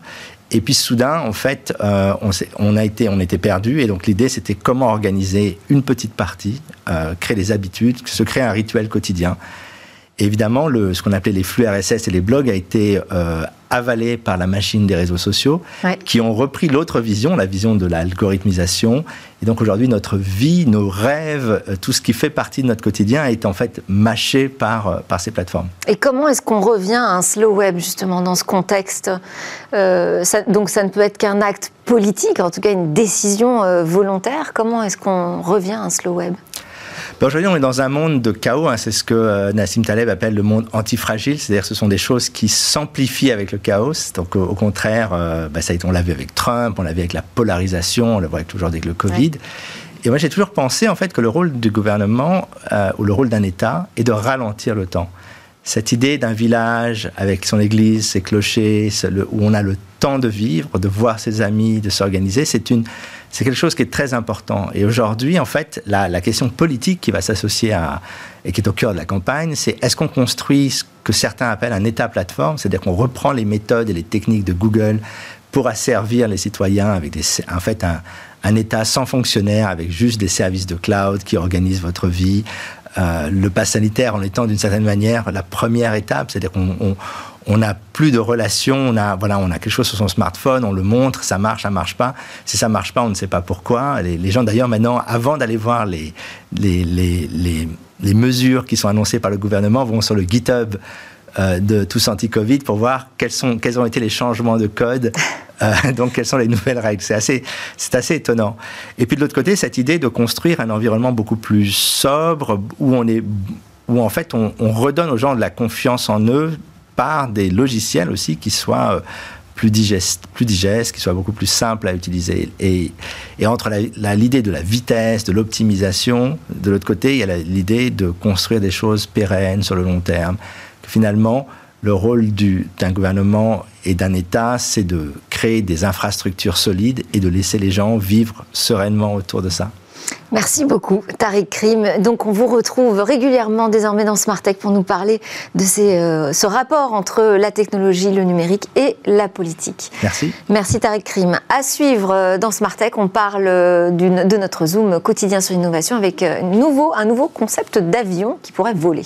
Et puis soudain, en fait, euh, on, a été, on était perdu. Et donc l'idée, c'était comment organiser une petite partie, euh, créer des habitudes, se créer un rituel quotidien. évidemment, ce qu'on appelait les flux RSS et les blogs a été euh, avalés par la machine des réseaux sociaux, qui ont repris l'autre vision, la vision de l'algorithmisation. Et donc aujourd'hui, notre vie, nos rêves, euh, tout ce qui fait partie de notre quotidien est en fait mâché par, euh, par ces plateformes. Et comment est-ce qu'on revient à un slow web justement dans ce contexte? Euh, Donc ça ne peut être qu'un acte politique, en tout cas une décision volontaire. Comment est-ce qu'on revient à un slow web? Aujourd'hui, on est dans un monde de chaos. Hein. c'est ce que euh, Nassim Taleb appelle le monde antifragile. C'est-à-dire que ce sont des choses qui s'amplifient avec le chaos. Donc, au, contraire, euh, ben, ça, on l'a vu avec Trump, on l'a vu avec la polarisation, on le voit toujours avec le Covid. Et moi, j'ai toujours pensé en fait que le rôle du gouvernement euh, ou le rôle d'un État est de ralentir le temps. Cette idée d'un village avec son église, ses clochers, où on a le temps de vivre, de voir ses amis, de s'organiser, c'est une c'est quelque chose qui est très important. Et aujourd'hui, en fait, la, question politique qui va s'associer à, et qui est au cœur de la campagne, c'est est-ce qu'on construit ce que certains appellent un État plateforme, c'est-à-dire qu'on reprend les méthodes et les techniques de Google pour asservir les citoyens avec des, en fait un, un État sans fonctionnaires, avec juste des services de cloud qui organisent votre vie. Euh, le pass sanitaire en étant d'une certaine manière la première étape, c'est-à-dire qu'on on, n'a plus de relation, on a, voilà, on a quelque chose sur son smartphone, on le montre, ça marche, ça marche pas. Si ça marche pas, on ne sait pas pourquoi. Les, gens d'ailleurs maintenant, avant d'aller voir les, les, les, les, mesures qui sont annoncées par le gouvernement, vont sur le GitHub de Tous Anti-Covid pour voir quels, sont, quels ont été les changements de code, (laughs) euh, donc quelles sont les nouvelles règles. C'est assez, c'est assez étonnant. Et puis de l'autre côté, cette idée de construire un environnement beaucoup plus sobre, où on est où en fait on, on redonne aux gens de la confiance en eux par des logiciels aussi qui soient euh, plus digestes, plus digestes, qui soient beaucoup plus simples à utiliser. Et, et entre l'idée de la vitesse, de l'optimisation, de l'autre côté, il y a l'idée de construire des choses pérennes sur le long terme. Finalement, le rôle d'un gouvernement et d'un État, c'est de créer des infrastructures solides et de laisser les gens vivre sereinement autour de ça. Merci beaucoup, Tariq Krim. Donc, on vous retrouve régulièrement désormais dans Smart Tech pour nous parler de euh, ce rapport entre la technologie, le numérique et la politique. Merci. Merci, Tariq Krim. À suivre euh, dans Smart Tech, on parle euh, de notre Zoom quotidien sur l'innovation avec nouveau, un nouveau concept d'avion qui pourrait voler.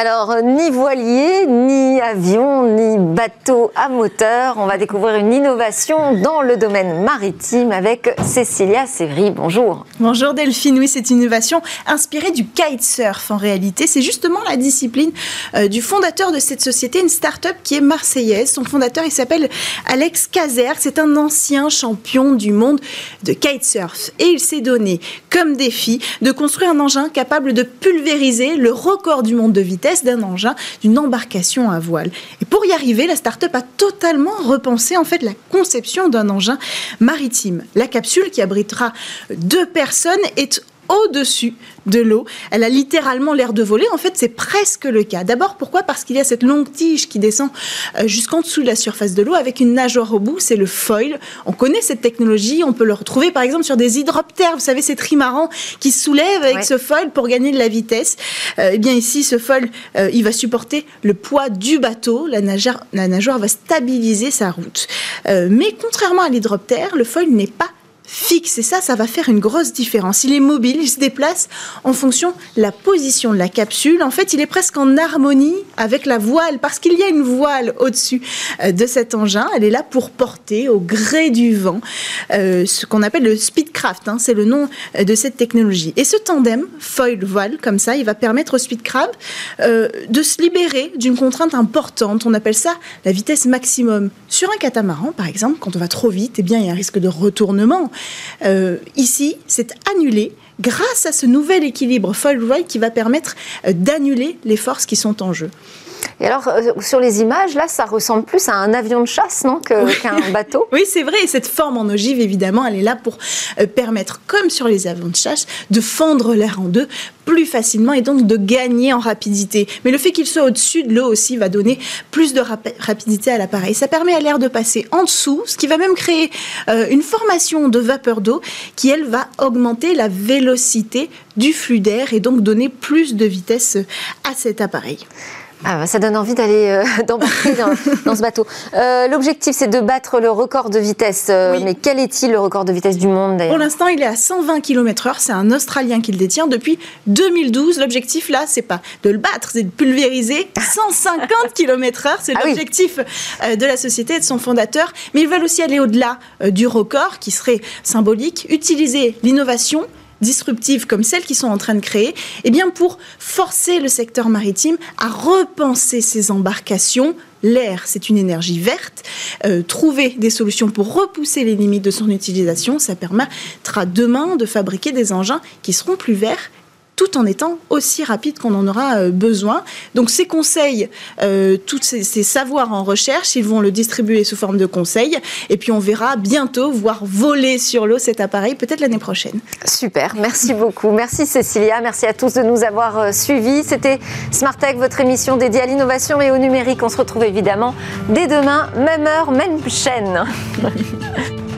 Alors, euh, ni voilier, ni avion, ni bateau à moteur. On va découvrir une innovation dans le domaine maritime avec Cécilia Sévry. Bonjour. Bonjour Delphine. Oui, c'est une innovation inspirée du kitesurf en réalité. C'est justement la discipline euh, du fondateur de cette société, une start-up qui est marseillaise. Son fondateur, il s'appelle Alex Cazer. C'est un ancien champion du monde de kitesurf. Et il s'est donné comme défi de construire un engin capable de pulvériser le record du monde de vitesse d'un engin, d'une embarcation à voile. Et pour y arriver, la start-up a totalement repensé en fait la conception d'un engin maritime. La capsule qui abritera deux personnes est au-dessus de l'eau. Elle a littéralement l'air de voler. En fait, c'est presque le cas. D'abord, pourquoi? Parce qu'il y a cette longue tige qui descend euh, jusqu'en dessous de la surface de l'eau avec une nageoire au bout. C'est le foil. On connaît cette technologie. On peut le retrouver, par exemple, sur des hydroptères. Vous savez, ces trimarans qui se soulèvent avec ce foil pour gagner de la vitesse. Euh, eh bien, ici, ce foil, euh, il va supporter le poids du bateau. La nageoire, la nageoire va stabiliser sa route. mais contrairement à l'hydroptère, le foil n'est pas fixe. Et ça, ça va faire une grosse différence. Il est mobile, il se déplace en fonction de la position de la capsule. En fait, il est presque en harmonie avec la voile parce qu'il y a une voile au-dessus euh, de cet engin. Elle est là pour porter au gré du vent euh, ce qu'on appelle le speedcraft. Hein. C'est le nom euh, de cette technologie. Et ce tandem foil-voile, comme ça, il va permettre au speedcraft de se libérer d'une contrainte importante. On appelle ça la vitesse maximum. Sur un catamaran, par exemple, quand on va trop vite, eh bien, il y a un risque de retournement. Euh, ici, c'est annulé grâce à ce nouvel équilibre foil qui va permettre euh, d'annuler les forces qui sont en jeu. Et alors, euh, sur les images, là, ça ressemble plus à un avion de chasse, non, qu'un bateau? Oui, c'est vrai. Et cette forme en ogive, évidemment, elle est là pour euh, permettre, comme sur les avions de chasse, de fendre l'air en deux plus facilement et donc de gagner en rapidité. Mais le fait qu'il soit au-dessus de l'eau aussi va donner plus de rapidité à l'appareil. Ça permet à l'air de passer en dessous, ce qui va même créer euh, une formation de vapeur d'eau qui, elle, va augmenter la vélocité du flux d'air et donc donner plus de vitesse à cet appareil. Ah, bah, ça donne envie d'aller euh, (laughs) d'embarquer dans, ce bateau. Euh, l'objectif, c'est de battre le record de vitesse. Euh, mais quel est-il le record de vitesse du monde Pour l'instant, il est à 120 km/h. C'est un Australien qui le détient depuis 2012. L'objectif là, c'est pas de le battre, c'est de pulvériser 150 (laughs) km/h. C'est ah l'objectif de la société et de son fondateur. Mais ils veulent aussi aller au-delà du record, qui serait symbolique, utiliser l'innovation disruptives comme celles qui sont en train de créer, eh bien pour forcer le secteur maritime à repenser ses embarcations L'air, c'est une énergie verte. Euh, trouver des solutions pour repousser les limites de son utilisation, ça permettra demain de fabriquer des engins qui seront plus verts tout en étant aussi rapide qu'on en aura euh, besoin. Donc ces conseils, euh, tous ces, savoirs en recherche, ils vont le distribuer sous forme de conseils. Et puis on verra bientôt voir voler sur l'eau cet appareil, peut-être l'année prochaine. Super, merci beaucoup. Merci Cécilia, merci à tous de nous avoir euh, suivis. C'était Smart Tech, votre émission dédiée à l'innovation et au numérique. On se retrouve évidemment dès demain, même heure, même chaîne. (laughs)